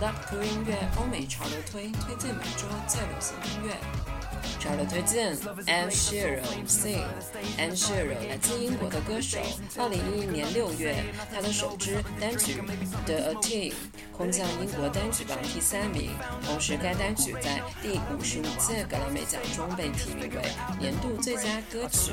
Love Cool 音乐欧美潮流推推荐每周最流行音乐。潮流推荐：Ed Sheeran Sing。Ed Sheeran 来自英国的歌手。2011年6月，他的首支单曲《The A Team》空降英国单曲榜第三名。同时，该单曲在第五十五届格莱美奖中被提名为年度最佳歌曲。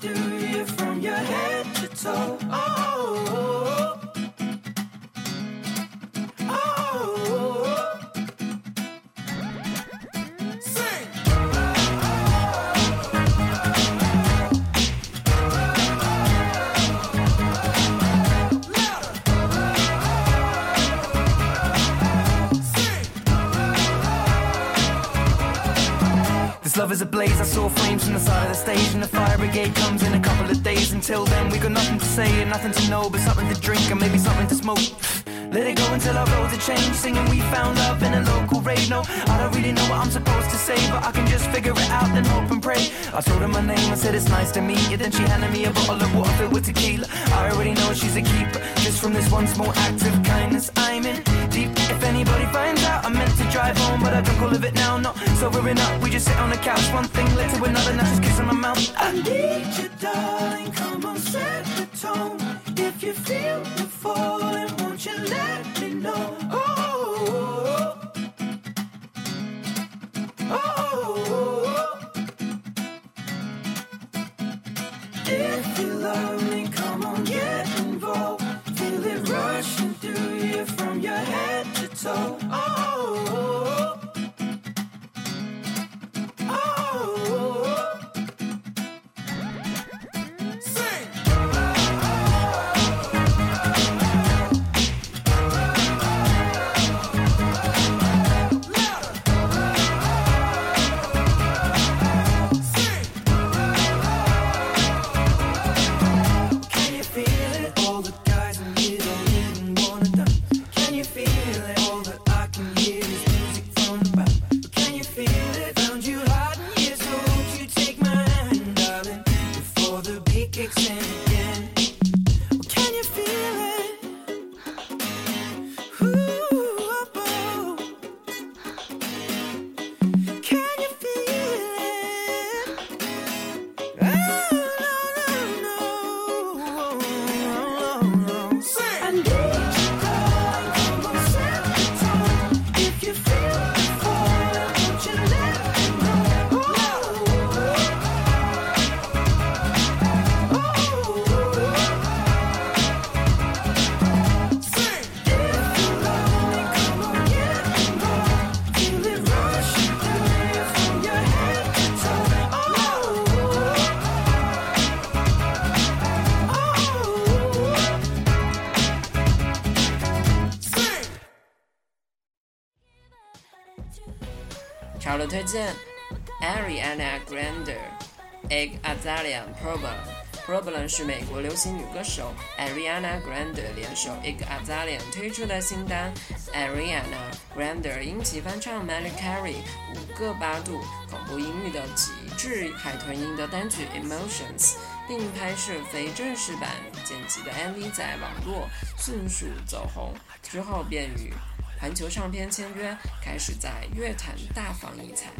through you from your head to toe. Oh, oh, oh. oh. Sing. This love is ablaze. I saw flames from the side of the stage, and the nothing to say and nothing to know, but something to drink and maybe something to smoke. Let it go until our roads are changed. Singing we found love in a local rave. No, I don't really know what I'm supposed to say, but I can just figure it out and hope and pray. I told her my name, I said it's nice to meet you. Then she handed me a bottle of water filled with tequila. I already know she's a keeper. Just from this one small act of kindness, I'm in. If anybody finds out, I meant to drive home, but I drunk all of it now. Not sobering up, we just sit on the couch. One thing led to another, now just kissing my mouth. I need you, darling. Come on, set the tone. If you feel me falling, won't you let me know? Oh, oh, oh. If you love me, Oh, oh, 推荐：Ariana Grande、Egg Azalea、Problem。Problem 是美国流行女歌手 Ariana Grande 联手 Egg Azalea 推出的新单。Ariana Grande 因其翻唱 Mariah Carey 五个八度恐怖音域的极致海豚音的单曲 Emotions，并拍摄非正式版剪辑的 MV 在网络迅速走红，之后便与环球唱片签约，开始在乐坛大放异彩。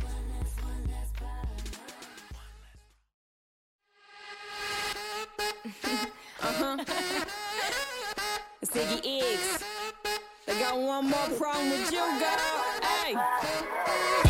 It's Ziggy X. I got one more problem with you, girl. Hey.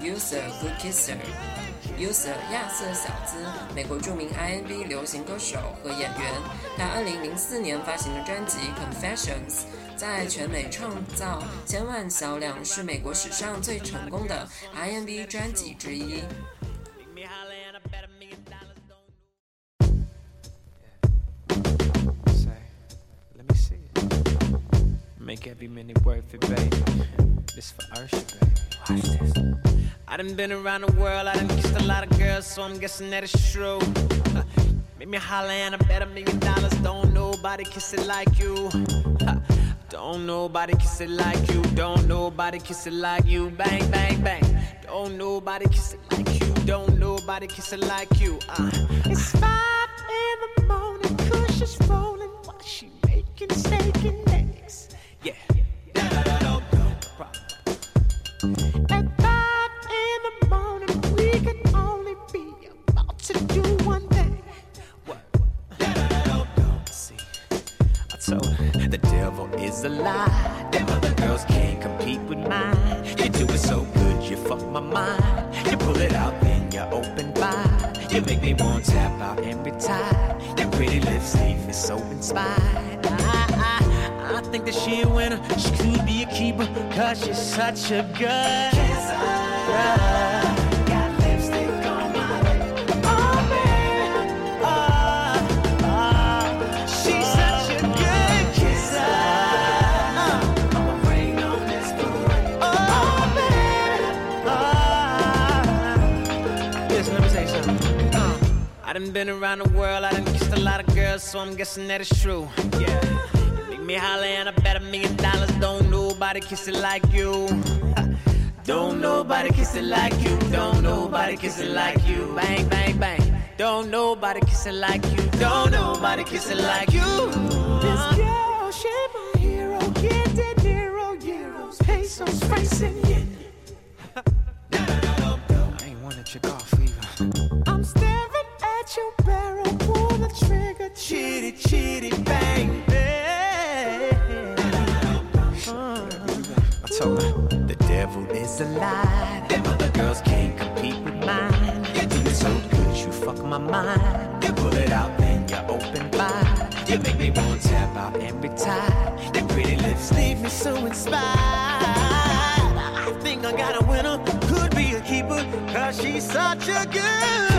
User Good Kisser。User 亚瑟小兹，美国著名 R&B 流行歌手和演员。他2004年发行的专辑《Confessions》在全美创造千万销量，是美国史上最成功的 R&B 专辑之一。Make every minute worth it, baby. This for Usher, baby. Watch this. I done been around the world, I done kissed a lot of girls, so I'm guessing that it's true. Make me holler and I bet a million dollars. Don't nobody kiss it like you. Don't nobody kiss it like you. Don't nobody kiss it like you. Bang, bang, bang. Don't nobody kiss it like you. Don't nobody kiss it like you. Uh. It's five and. Your pretty lips leave me so inspired. I, I, I think that she a winner. She could be a keeper, cause she's such a good kisser. Done been around the world, I done kissed a lot of girls, so I'm guessing that it's true. Yeah. Make me holler and I bet a million dollars. Don't nobody kiss it like you. Don't nobody kiss it like you. Don't nobody kiss it like you. Bang, bang, bang. Don't nobody kiss it like you. Don't nobody kiss it like you. This girl, she my hero. Get De Niro, euros, pesos, racing, yeah. I ain't wanna check off either. I'm staring your barrel, pull the trigger, chitty, chitty, bang, bang. I told her the devil is a lie. Them other girls can't compete with mine. You do so good, you fuck my mind. You pull it out, then you open wide. You make me want to tap out every time. Them pretty lips leave me so inspired. I think I got a winner, could be a keeper, cause she's such a good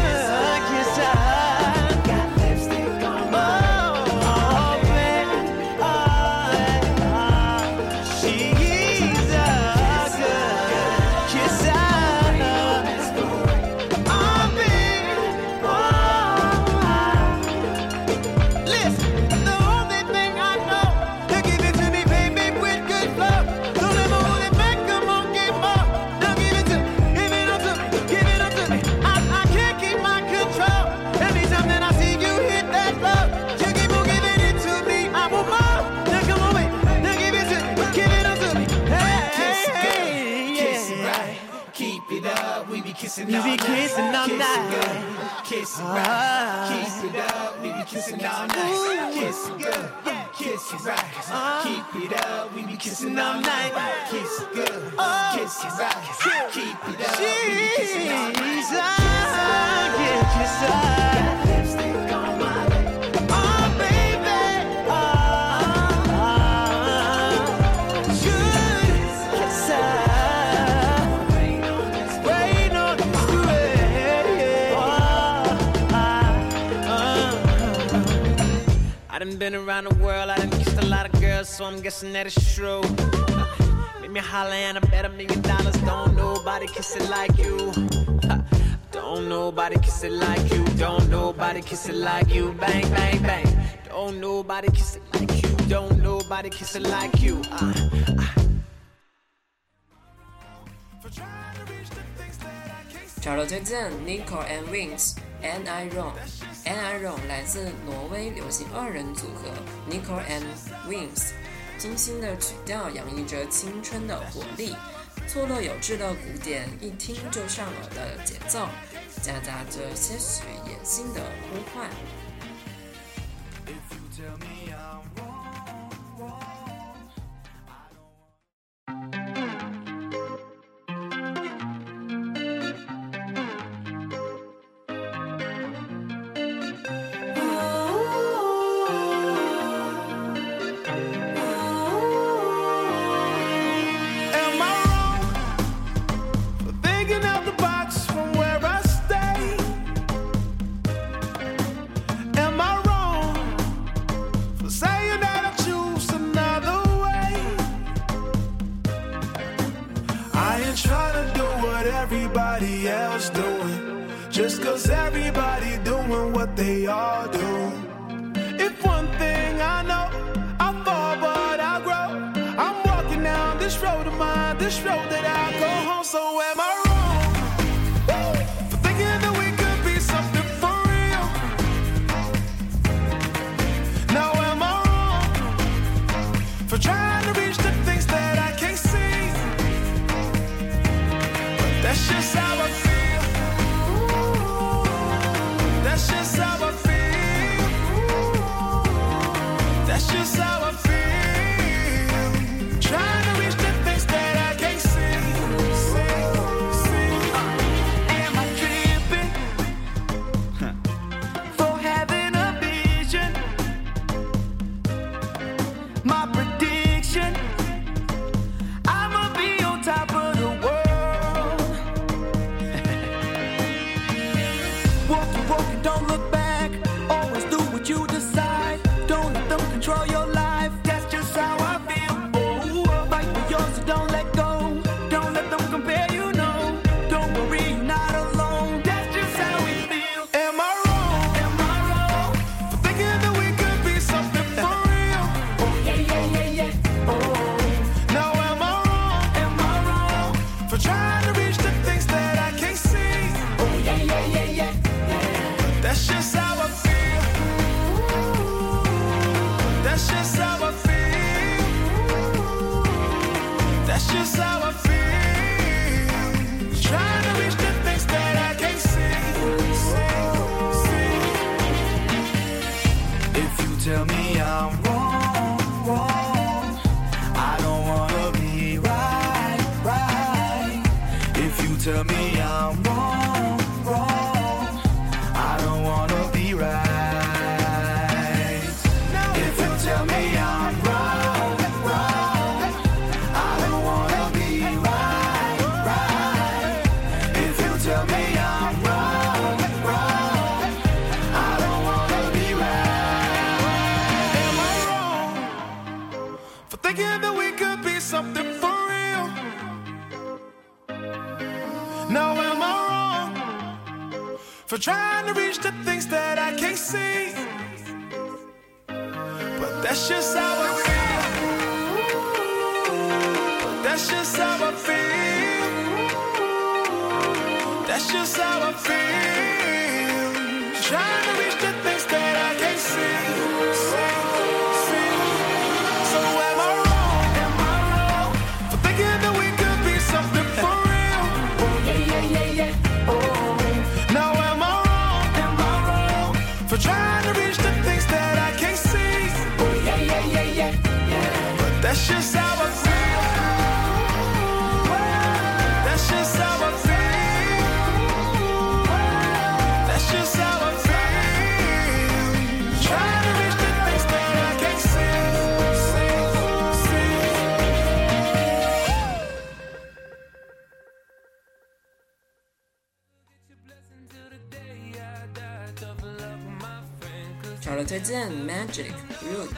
kissing We all be night. kissing all kiss night. Ah. It good, kiss ah. it ah. right. Keep it up, we be kissing all night. Kiss it good, kiss it right. Keep it up, we be kissing all night. Kiss it good, kiss it right. Keep it up, we be kissing all night. She's a good kisser. been around the world, I done kissed a lot of girls, so I'm guessing that it's true. Uh, make me holler and I bet a million dollars. Don't nobody kiss it like you. Uh, don't nobody kiss it like you. Don't nobody kiss it like you. Bang, bang, bang. Don't nobody kiss it like you. Don't nobody kiss it like you. Uh, uh. Charlotte Zan, Nico and Vinz, Am I Wrong. A n r o 来自挪威流行二人组合 Nicole and Wings，精心的曲调洋溢着青春的活力，错落有致的鼓点，一听就上耳的节奏，夹杂着些许野性的呼唤。Do If you tell me I'm wrong trying to reach the things that I can't see. But that's just how I feel. That's just how I feel. That's just how I feel. 推荐 Magic Root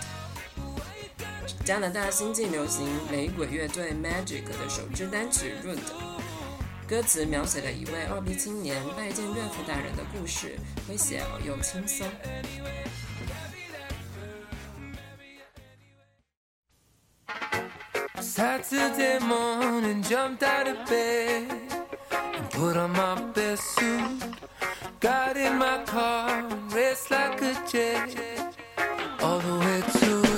加拿大新晋流行雷鬼乐队 Magic 的首支单曲 Root，歌词描写了一位二逼青年拜见岳父大人的故事，诙谐又轻松。Got in my car, raced like a jet, all the way to.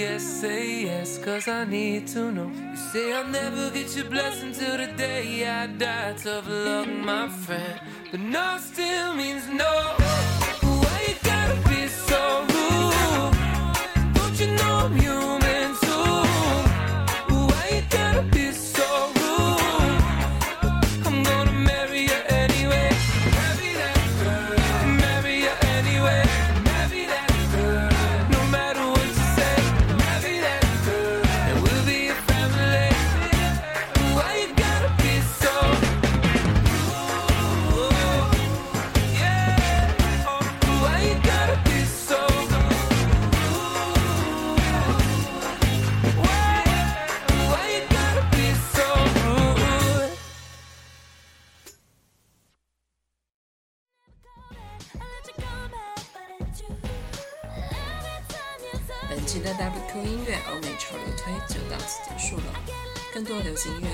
yes, say yes, cause I need to know. You say I'll never get your blessing till the day I die. Tough luck, my friend. But no still means no. Why you gotta be so rude? Don't you know I'm human? to you.